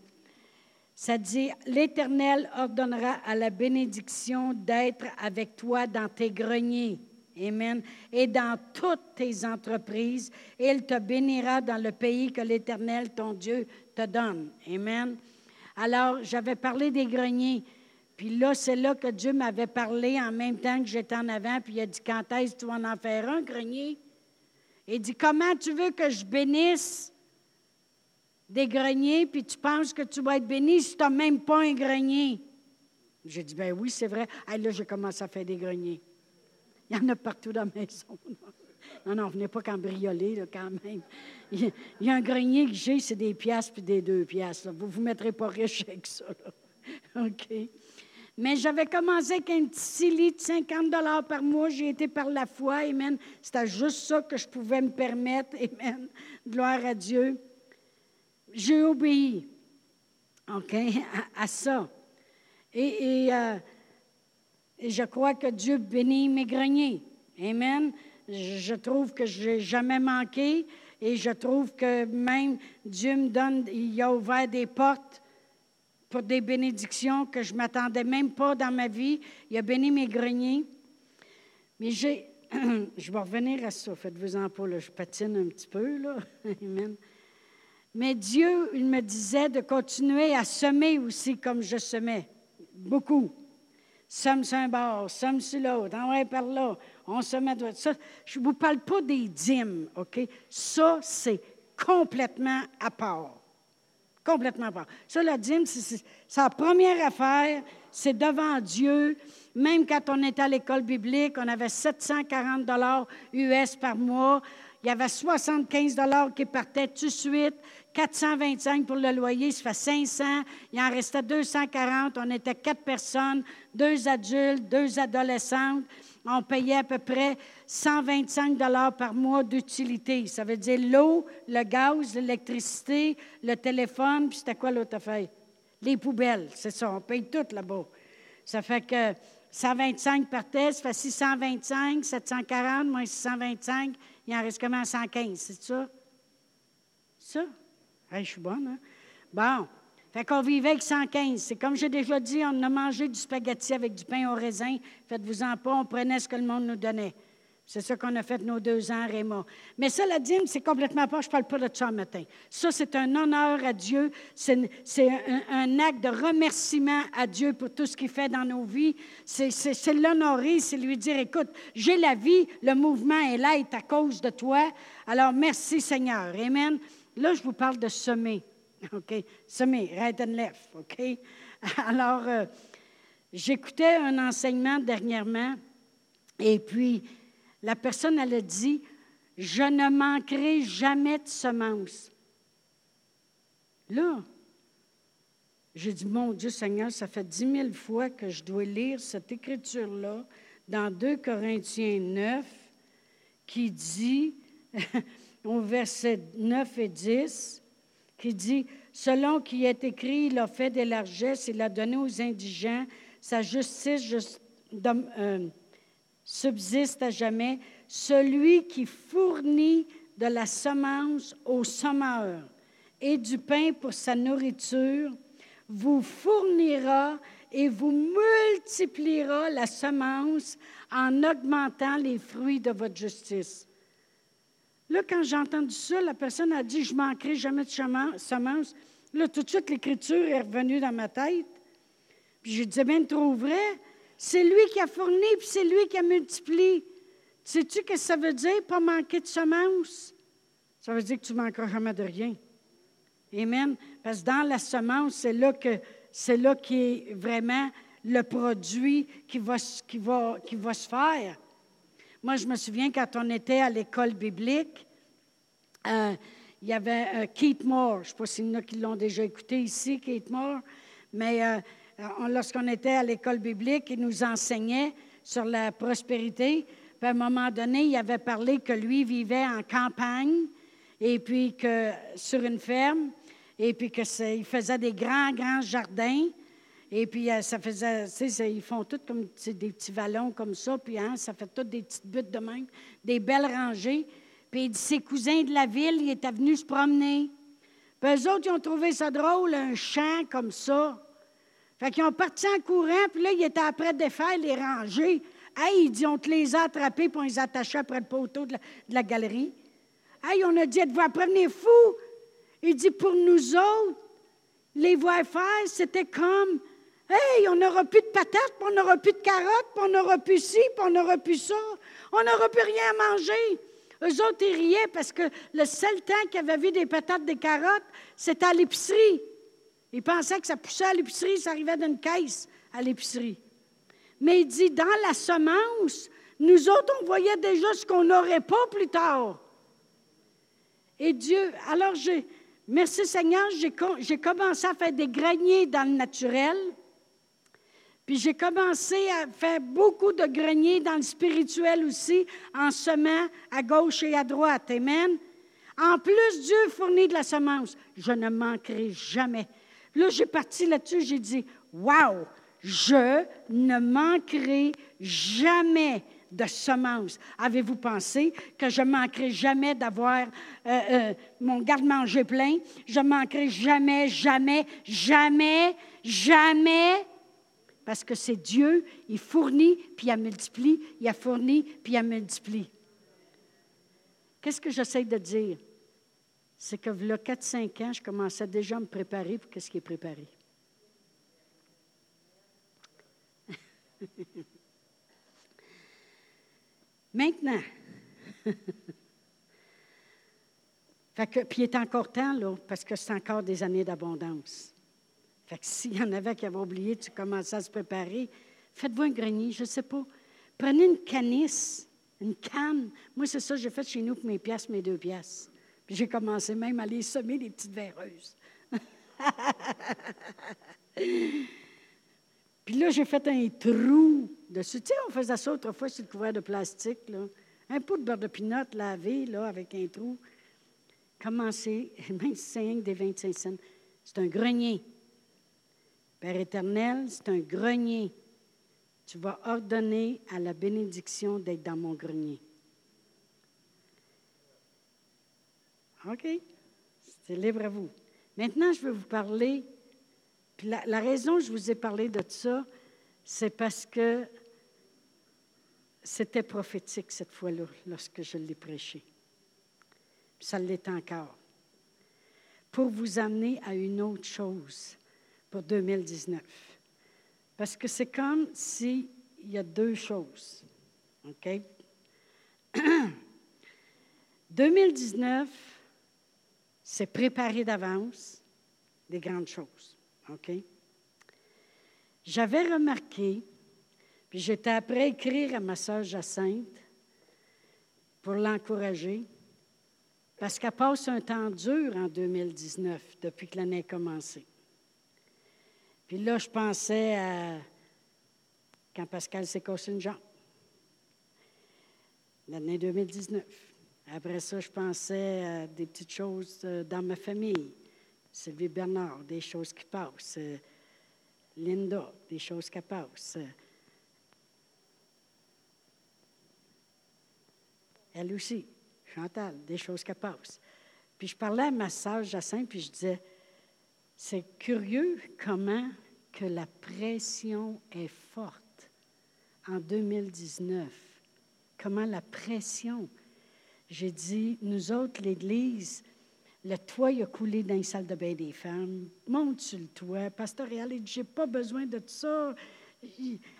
Ça dit, l'Éternel ordonnera à la bénédiction d'être avec toi dans tes greniers. Amen. Et dans toutes tes entreprises, il te bénira dans le pays que l'Éternel, ton Dieu, te donne. Amen. Alors, j'avais parlé des greniers. Puis là, c'est là que Dieu m'avait parlé en même temps que j'étais en avant. Puis il a dit Quand est-ce que tu vas en faire un grenier? Il dit Comment tu veux que je bénisse? Des greniers, puis tu penses que tu vas être béni si tu n'as même pas un grenier J'ai dit Ben oui, c'est vrai. Ah, là, j'ai commencé à faire des greniers. Il y en a partout dans la maison. Non, non, venez pas cambrioler, là, quand même. Il y a un grenier que j'ai, c'est des piastres puis des deux piastres. Vous ne vous mettrez pas riche avec ça. OK. Mais j'avais commencé avec un petit lit de 50 par mois. J'ai été par la foi. Amen. C'était juste ça que je pouvais me permettre. Amen. Gloire à Dieu. J'ai obéi. À, ça. Euh, et je crois que Dieu bénit mes greniers. Amen. Je trouve que je n'ai jamais manqué et je trouve que même Dieu me donne, il a ouvert des portes pour des bénédictions que je ne m'attendais même pas dans ma vie. Il a béni mes greniers. Mais j'ai, je vais revenir à ça, faites-vous-en pas, là, je patine un petit peu, là. Amen. Mais Dieu, il me disait de continuer à semer aussi comme je semais, beaucoup somme sur un bord, somme sur l'autre, en par là, on se met ça. Je ne vous parle pas des dîmes, OK? Ça, c'est complètement à part. Complètement à part. Ça, la dîme, c'est sa première affaire, c'est devant Dieu. Même quand on était à l'école biblique, on avait 740 dollars US par mois. Il y avait 75 dollars qui partaient tout de suite. 425 pour le loyer, ça fait 500. Il en restait 240. On était quatre personnes, deux adultes, deux adolescentes. On payait à peu près 125 dollars par mois d'utilité. Ça veut dire l'eau, le gaz, l'électricité, le téléphone, puis c'était quoi l'autre affaire? Les poubelles, c'est ça. On paye tout là-bas. Ça fait que 125 partait, ça fait 625, 740 moins 625, il en reste comment? 115, c'est ça? Ça? Je suis bonne, hein? Bon. Fait qu'on vivait avec 115. C'est comme j'ai déjà dit, on a mangé du spaghetti avec du pain au raisin. Faites-vous-en pas, on prenait ce que le monde nous donnait. C'est ça qu'on a fait nos deux ans, Réma. Mais ça, la dîme, c'est complètement pas, je ne parle pas de ça le matin. Ça, c'est un honneur à Dieu. C'est un, un, acte de remerciement à Dieu pour tout ce qu'il fait dans nos vies. C'est l'honorer, c'est lui dire, écoute, j'ai la vie, le mouvement est là, est à cause de toi. Alors, merci Seigneur. Amen. Là, je vous parle de semer. OK? Semer, right and left. OK? Alors, euh, j'écoutais un enseignement dernièrement et puis la personne, elle a dit Je ne manquerai jamais de semences. Là, j'ai dit Mon Dieu Seigneur, ça fait dix mille fois que je dois lire cette écriture-là dans 2 Corinthiens 9 qui dit au verset 9 et 10, qui dit Selon qui est écrit, il a fait des largesses, il a donné aux indigents, sa justice euh, subsiste à jamais. Celui qui fournit de la semence aux sommeurs et du pain pour sa nourriture, vous fournira et vous multipliera la semence en augmentant les fruits de votre justice. Là, quand j'ai entendu ça, la personne a dit Je manquerai jamais de semence. Là, tout de suite, l'écriture est revenue dans ma tête. Puis je disais Bien trop vrai. C'est lui qui a fourni, puis c'est lui qui a multiplié. Sais-tu ce que ça veut dire, pas manquer de semence? Ça veut dire que tu ne manqueras jamais de rien. Amen. Parce que dans la semence, c'est là que c'est là qui est vraiment le produit qui va se faire. Moi, je me souviens quand on était à l'école biblique, euh, il y avait euh, Keith Moore. Je ne sais pas s'il y en a qui l'ont déjà écouté ici, Keith Moore, mais euh, lorsqu'on était à l'école biblique, il nous enseignait sur la prospérité. Puis à un moment donné, il avait parlé que lui vivait en campagne et puis que sur une ferme, et puis qu'il faisait des grands, grands jardins. Et puis, euh, ça faisait, tu sais, ils font tout comme des petits vallons comme ça, puis hein, ça fait toutes des petites buttes de même, des belles rangées. Puis, il dit, ses cousins de la ville, ils étaient venus se promener. Puis, eux autres, ils ont trouvé ça drôle, un champ comme ça. Fait qu'ils ont parti en courant, puis là, ils étaient après défaire les rangées Hey, il dit, on te les a attrapés pour les attacher après le poteau de la, galerie. Hey, on a dit, êtes-vous à prévenir fou? Il dit, pour nous autres, les voir faire, c'était comme, hey, on n'aura plus de patates, puis on n'aura plus de carottes, puis on n'aura plus ci, puis on n'aura plus ça. On n'aura plus rien à manger. Eux autres, ils riaient parce que le seul temps qu'ils avaient vu des patates, des carottes, c'était à l'épicerie. Ils pensaient que ça poussait à l'épicerie, ça arrivait d'une caisse à l'épicerie. Mais il dit, dans la semence, nous autres, on voyait déjà ce qu'on n'aurait pas plus tard. Et Dieu, alors j'ai, merci Seigneur, j'ai commencé à faire des greniers dans le naturel. Puis j'ai commencé à faire beaucoup de greniers dans le spirituel aussi, en semant à gauche et à droite. Amen. En plus, Dieu fournit de la semence. Je ne manquerai jamais. Là, j'ai parti là-dessus, j'ai dit, Wow, je ne manquerai jamais de semences. Avez-vous pensé que je manquerai jamais d'avoir euh, euh, mon garde-manger plein? Je manquerai jamais, jamais, jamais, jamais. Parce que c'est Dieu, il fournit, puis il multiplie, il a fourni, puis il multiplie. Qu'est-ce que j'essaie de dire? C'est que, a 4-5 ans, je commençais déjà à me préparer pour ce qui est préparé. Maintenant, puis il est encore temps, là, parce que c'est encore des années d'abondance. Fait que s'il y en avait qui avaient oublié, tu commençais à se préparer, faites-vous un grenier, je ne sais pas. Prenez une canisse, une canne. Moi, c'est ça que j'ai fait chez nous pour mes pièces, mes deux pièces. Puis j'ai commencé même à les semer, des petites verreuses. Puis là, j'ai fait un trou dessus. Tu sais, on faisait ça autrefois sur le couvert de plastique. Un pot de beurre de pinot lavé, là, avec un trou. Commencez, même si c'est des 25 cents. C'est un grenier. Père éternel, c'est un grenier. Tu vas ordonner à la bénédiction d'être dans mon grenier. OK? C'est libre à vous. Maintenant, je vais vous parler la, raison que je vous ai parlé de ça, c'est parce que c'était prophétique cette fois-là, lorsque je l'ai prêché. ça l'est encore. Pour vous amener à une autre chose pour 2019. Parce que c'est comme s'il y a deux choses. OK? 2019, c'est préparer d'avance des grandes choses. OK? J'avais remarqué, puis j'étais après écrire à ma sœur Jacinthe pour l'encourager, parce qu'elle passe un temps dur en 2019, depuis que l'année a commencé. Puis là, je pensais à quand Pascal s'est cassé une jambe, l'année 2019. Après ça, je pensais à des petites choses euh, dans ma famille. Sylvie Bernard, des choses qui passent. Euh, Linda, des choses qui passent. Elle aussi, Chantal, des choses qui passent. Puis je parlais à ma sœur Jacinthe, puis je disais, c'est curieux comment que la pression est forte en 2019. Comment la pression. J'ai dit, nous autres, l'Église, le toit a coulé dans les salles de bain des femmes. Monte sur le toit. Pasteur dit J'ai pas besoin de ça.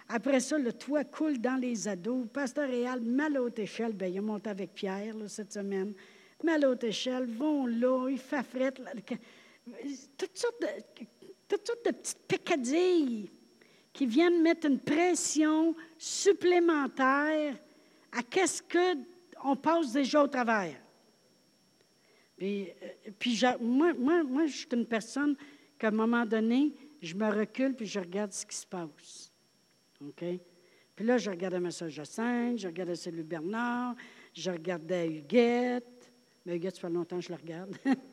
Après ça, le toit coule dans les ados. Pasteur Réal, mal haute échelle, ben, il a monté avec Pierre cette semaine. Mal haute échelle, vont là, il fait fret. Toutes sortes, de, toutes sortes de petites pécadilles qui viennent mettre une pression supplémentaire à qu'est-ce qu'on passe déjà au travers. Puis, euh, moi, moi, moi, je suis une personne qu'à un moment donné, je me recule puis je regarde ce qui se passe. OK? Puis là, je regardais soeur Jacinthe, je regardais celui Bernard, je regardais Huguette. Mais Huguette, ça fait longtemps que je la regarde.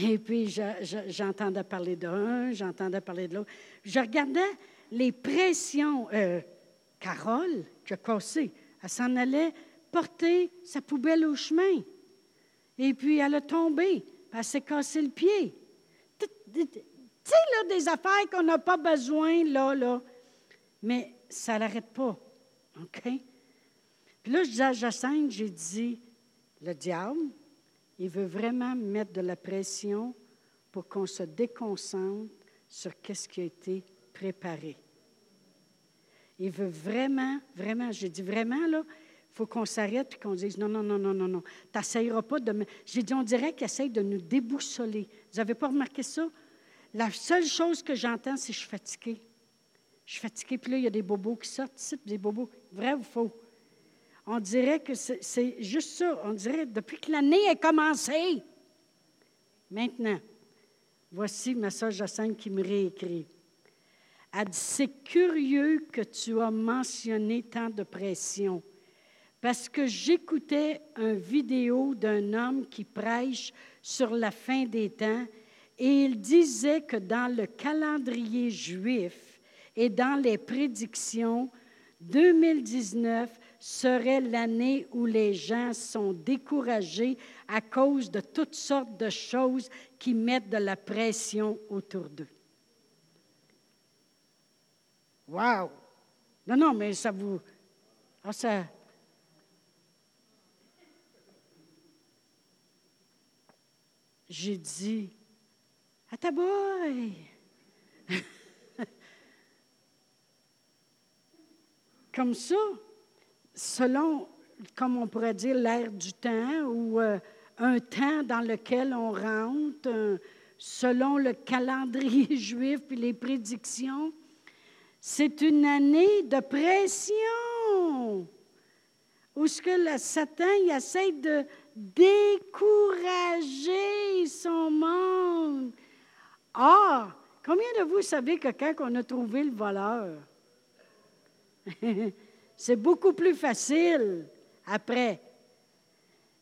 Et puis, j'entendais parler d'un, j'entendais parler de l'autre. Je regardais les pressions. Euh, Carole, qui a cassé, elle s'en allait porter sa poubelle au chemin. Et puis, elle a tombé, elle s'est cassé le pied. Tu sais, là, des affaires qu'on n'a pas besoin, là, là. Mais ça n'arrête pas. OK? Puis là, je dis à Jacinthe, j'ai dit, le diable, il veut vraiment mettre de la pression pour qu'on se déconcentre sur qu'est-ce qui a été préparé. Il veut vraiment, vraiment, j'ai dit vraiment, là, il faut qu'on s'arrête et qu'on dise non, non, non, non, non, non. Tu n'essayeras pas de. J'ai dit, on dirait qu'il essaye de nous déboussoler. Vous n'avez pas remarqué ça? La seule chose que j'entends, c'est je suis fatiguée. Je suis fatiguée, puis là, il y a des bobos qui sortent des bobos. Vrai ou faux? On dirait que c'est juste ça. On dirait depuis que l'année a commencé. Maintenant, voici ma soeur Jacinthe qui me réécrit. Elle dit C'est curieux que tu as mentionné tant de pression. Parce que j'écoutais une vidéo d'un homme qui prêche sur la fin des temps et il disait que dans le calendrier juif et dans les prédictions, 2019 serait l'année où les gens sont découragés à cause de toutes sortes de choses qui mettent de la pression autour d'eux. Wow! Non, non, mais ça vous. Ah, ça. J'ai dit, à ta boy! Comme ça, selon, comme on pourrait dire, l'air du temps ou euh, un temps dans lequel on rentre, selon le calendrier juif et les prédictions, c'est une année de pression où ce que le Satan il essaie de décourager son monde. Ah, combien de vous savez que quand on a trouvé le voleur, c'est beaucoup plus facile après.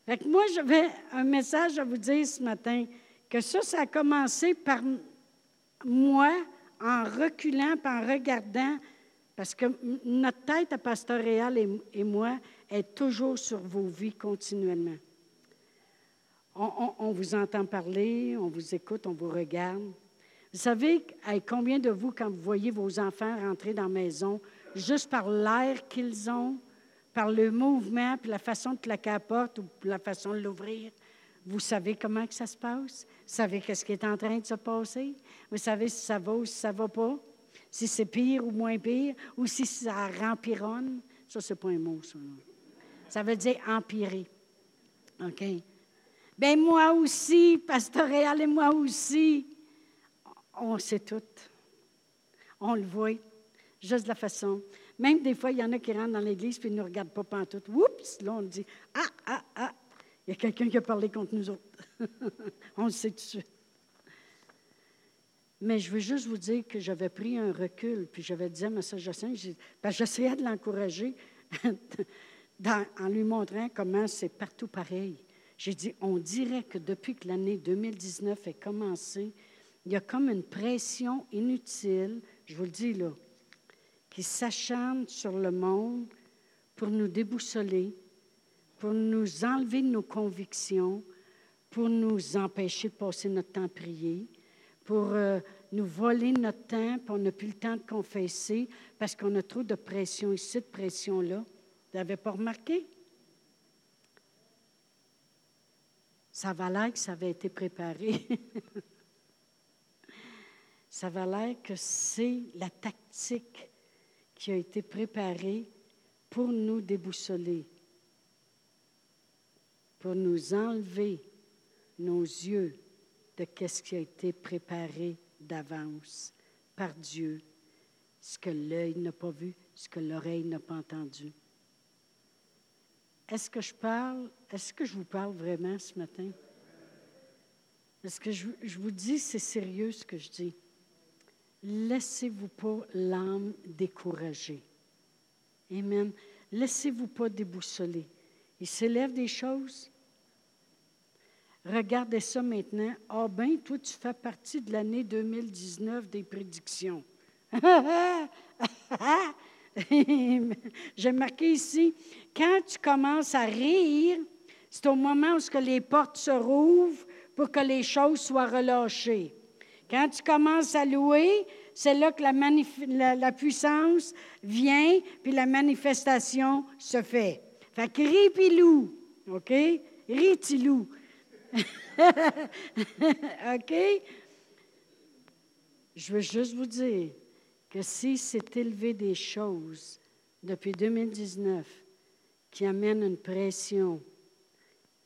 Fait que moi, j'avais un message à vous dire ce matin, que ça, ça a commencé par moi en reculant, en regardant, parce que notre tête à Pasteur Réal et, moi est toujours sur vos vies continuellement. On, vous entend parler, on vous écoute, on vous regarde. Vous savez combien de vous, quand vous voyez vos enfants rentrer dans la maison, juste par l'air qu'ils ont, par le mouvement, puis la façon de claquer la porte ou la façon de l'ouvrir, vous savez comment que ça se passe? Vous savez qu'est-ce qui est en train de se passer? Vous savez si ça va ou si ça ne va pas? Si c'est pire ou moins pire? Ou si ça rempironne? Ça, c'est pas un mot, ça. Ça veut dire empirer. OK? Bien, moi aussi, pastoral et moi aussi, on sait tout. On le voit, juste de la façon. Même des fois, il y en a qui rentrent dans l'église puis ils ne nous regardent pas pantoute. Oups! Là, on dit Ah, ah, ah, il y a quelqu'un qui a parlé contre nous autres. On le sait tout de suite. Mais je veux juste vous dire que j'avais pris un recul, puis j'avais dit à soeur Jacinthe, j'essayais de l'encourager en lui montrant comment c'est partout pareil. J'ai dit, on dirait que depuis que l'année 2019 est commencée, il y a comme une pression inutile, je vous le dis là, qui s'acharne sur le monde pour nous déboussoler, pour nous enlever de nos convictions, pour nous empêcher de passer notre temps à prier, pour euh, nous voler notre temps, puis on n'a plus le temps de confesser parce qu'on a trop de pression ici, de pression là. Vous n'avez pas remarqué? Ça va l'air que ça avait été préparé. ça va l'air que c'est la tactique qui a été préparée pour nous déboussoler pour nous enlever nos yeux de ce qui a été préparé d'avance par Dieu, ce que l'œil n'a pas vu, ce que l'oreille n'a pas entendu. Est-ce que je parle, est-ce que je vous parle vraiment ce matin? Est-ce que je, je vous dis, c'est sérieux ce que je dis? Laissez-vous pas l'âme décourager. Amen. Laissez-vous pas déboussoler. Il s'élève des choses, Regardez ça maintenant. Ah ben, toi, tu fais partie de l'année 2019 des prédictions. J'ai marqué ici, quand tu commences à rire, c'est au moment où les portes se rouvrent pour que les choses soient relâchées. Quand tu commences à louer, c'est là que la, la, puissance vient, puis la manifestation se fait. Fait que ris puis loup, OK? Ris, tu loup. OK? Je veux juste vous dire que si c'est élevé des choses depuis 2019 qui amènent une pression,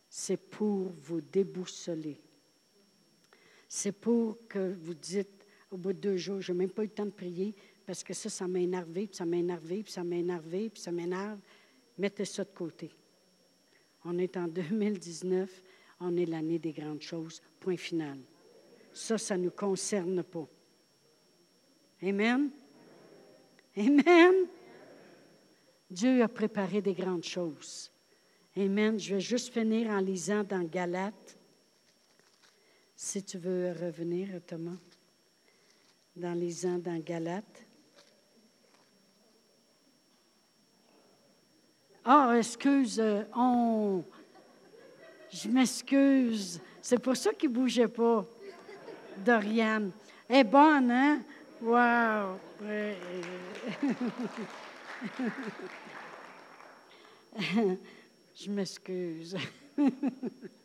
c'est pour vous déboussoler. C'est pour que vous dites, au bout de deux jours, je n'ai même pas eu le temps de prier parce que ça, ça m'a énervé, puis ça m'a énervé, puis ça m'a énervé, puis ça m'énerve. Mettez ça de côté. On est en 2019, on est l'année des grandes choses, point final. Ça, ça ne nous concerne pas. Amen? Amen? Dieu a préparé des grandes choses. Amen. Je vais juste finir en lisant dans Galates. Si tu veux revenir, Thomas, dans lisant dans Galates. Ah, excuse, euh, on. Je m'excuse. C'est pour ça qu'il ne bougeait pas, Doriane. Elle est bonne, hein? Wow! je m'excuse.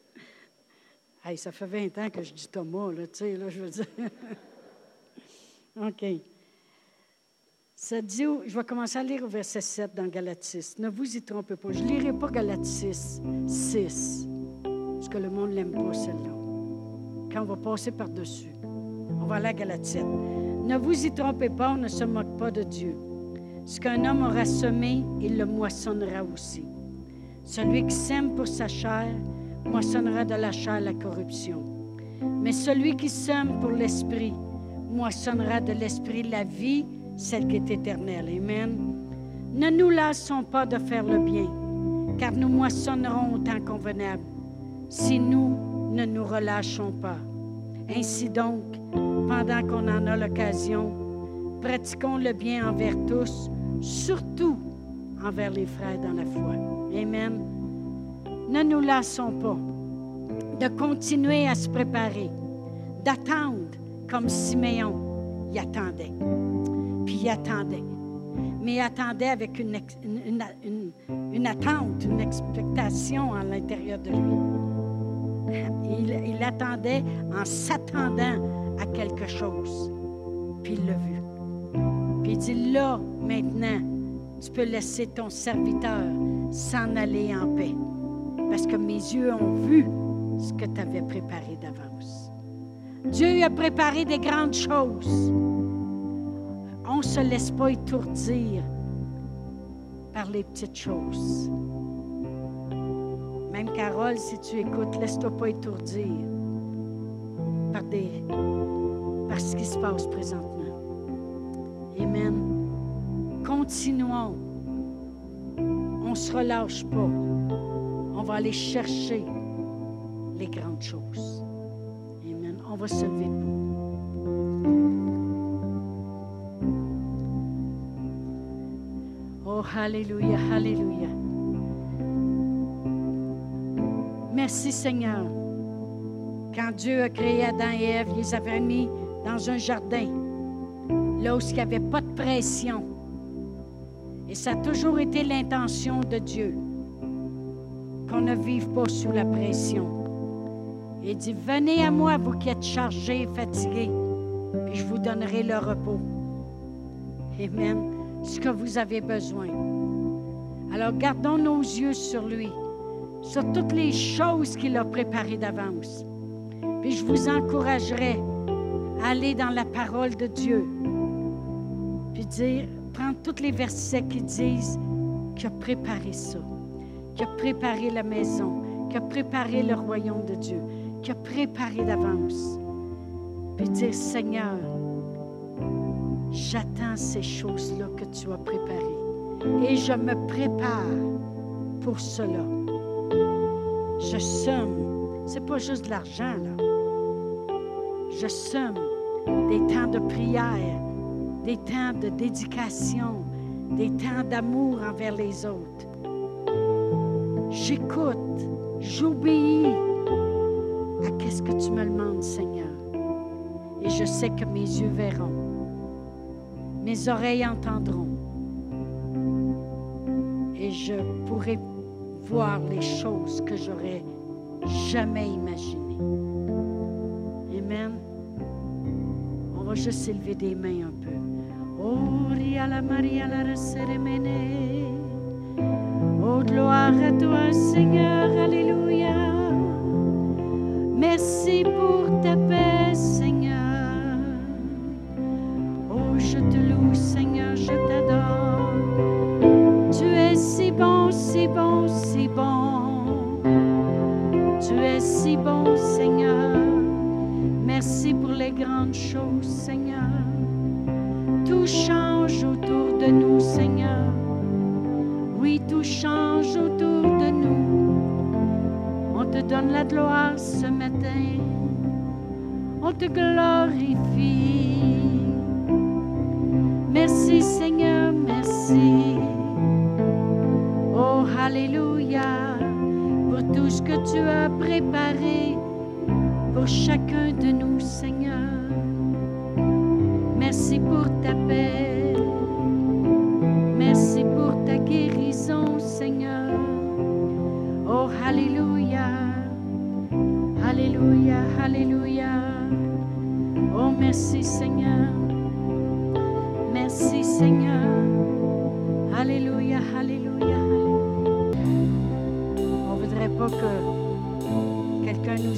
ça fait 20 ans que je dis Thomas, là, tu sais, là, je veux dire. OK. Ça dit, je vais commencer à lire au verset 7 dans Galatis. Ne vous y trompez pas. Je ne lirai pas Galatis 6, parce que le monde ne l'aime pas, celle-là. Quand on va passer par-dessus, on va aller à Galatis Ne vous y trompez pas, on ne se moque pas de Dieu. Ce qu'un homme aura semé, il le moissonnera aussi. Celui qui sème pour sa chair, moissonnera de la chair la corruption. Mais celui qui sème pour l'esprit, moissonnera de l'esprit la vie celle qui est éternelle. Amen. Ne nous lassons pas de faire le bien, car nous moissonnerons au temps convenable si nous ne nous relâchons pas. Ainsi donc, pendant qu'on en a l'occasion, pratiquons le bien envers tous, surtout envers les frères dans la foi. Amen. Ne nous lassons pas de continuer à se préparer, d'attendre comme Siméon y attendait puis il attendait. Mais il attendait avec une, une, attente, une expectation à l'intérieur de lui. Il, il attendait en s'attendant à quelque chose. Puis il l'a vu. Puis il dit, là, maintenant, tu peux laisser ton serviteur s'en aller en paix. Parce que mes yeux ont vu ce que tu avais préparé d'avance. Dieu a préparé des grandes choses on ne se laisse pas étourdir par les petites choses. Même Carole, si tu écoutes, laisse-toi pas étourdir par, des, par ce qui se passe présentement. Amen. Continuons. On ne se relâche pas. On va aller chercher les grandes choses. Amen. On va se lever debout. Alléluia, Alléluia. Merci Seigneur. Quand Dieu a créé Adam et Ève, il les avait mis dans un jardin, là où il n'y avait pas de pression. Et ça a toujours été l'intention de Dieu qu'on ne vive pas sous la pression. Il dit, venez à moi, vous qui êtes chargés et fatigués, puis je vous donnerai le repos. Amen ce que vous avez besoin. Alors gardons nos yeux sur lui, sur toutes les choses qu'il a préparées d'avance. Puis je vous encouragerai à aller dans la parole de Dieu, puis dire, prendre tous les versets qui disent qu'il a préparé ça, qu'il a préparé la maison, qu'il a préparé le royaume de Dieu, qu'il a préparé d'avance. Puis dire, Seigneur, J'attends ces choses-là que tu as préparées et je me prépare pour cela. Je somme, c'est pas juste de l'argent là. Je somme des temps de prière, des temps de dédication, des temps d'amour envers les autres. J'écoute, j'obéis à qu'est-ce que tu me demandes, Seigneur. Et je sais que mes yeux verront mes oreilles entendront et je pourrai voir les choses que j'aurais jamais imaginées. Amen. On va juste élever des mains un peu. Oh, la Maria la Oh, gloire à toi, Seigneur. Alléluia. Merci pour ta paix, Seigneur. Oh, je te loue, Seigneur, je t'adore. Tu es si bon, si bon, si bon. Tu es si bon, Seigneur. Merci pour les grandes choses, Seigneur. Donne la gloire ce matin. On te glorifie. Merci Seigneur, merci. Oh, Alléluia, pour tout ce que tu as préparé pour chacun de nous, Seigneur.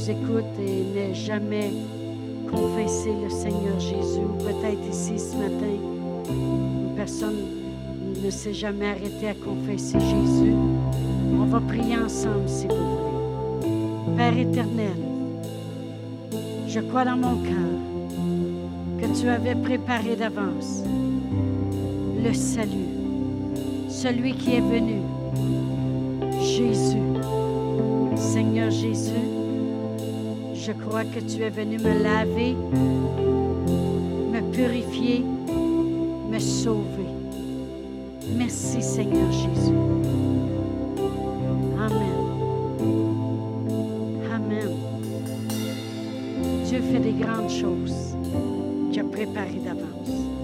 Écoute et n'ait jamais confessé le Seigneur Jésus. Peut-être ici ce matin, une personne ne s'est jamais arrêtée à confesser Jésus. On va prier ensemble si vous voulez. Père éternel, je crois dans mon cœur que tu avais préparé d'avance le salut, celui qui est venu, Jésus. Seigneur Jésus, je crois que tu es venu me laver, me purifier, me sauver. Merci Seigneur Jésus. Amen. Amen. Dieu fait des grandes choses qu'il a préparées d'avance.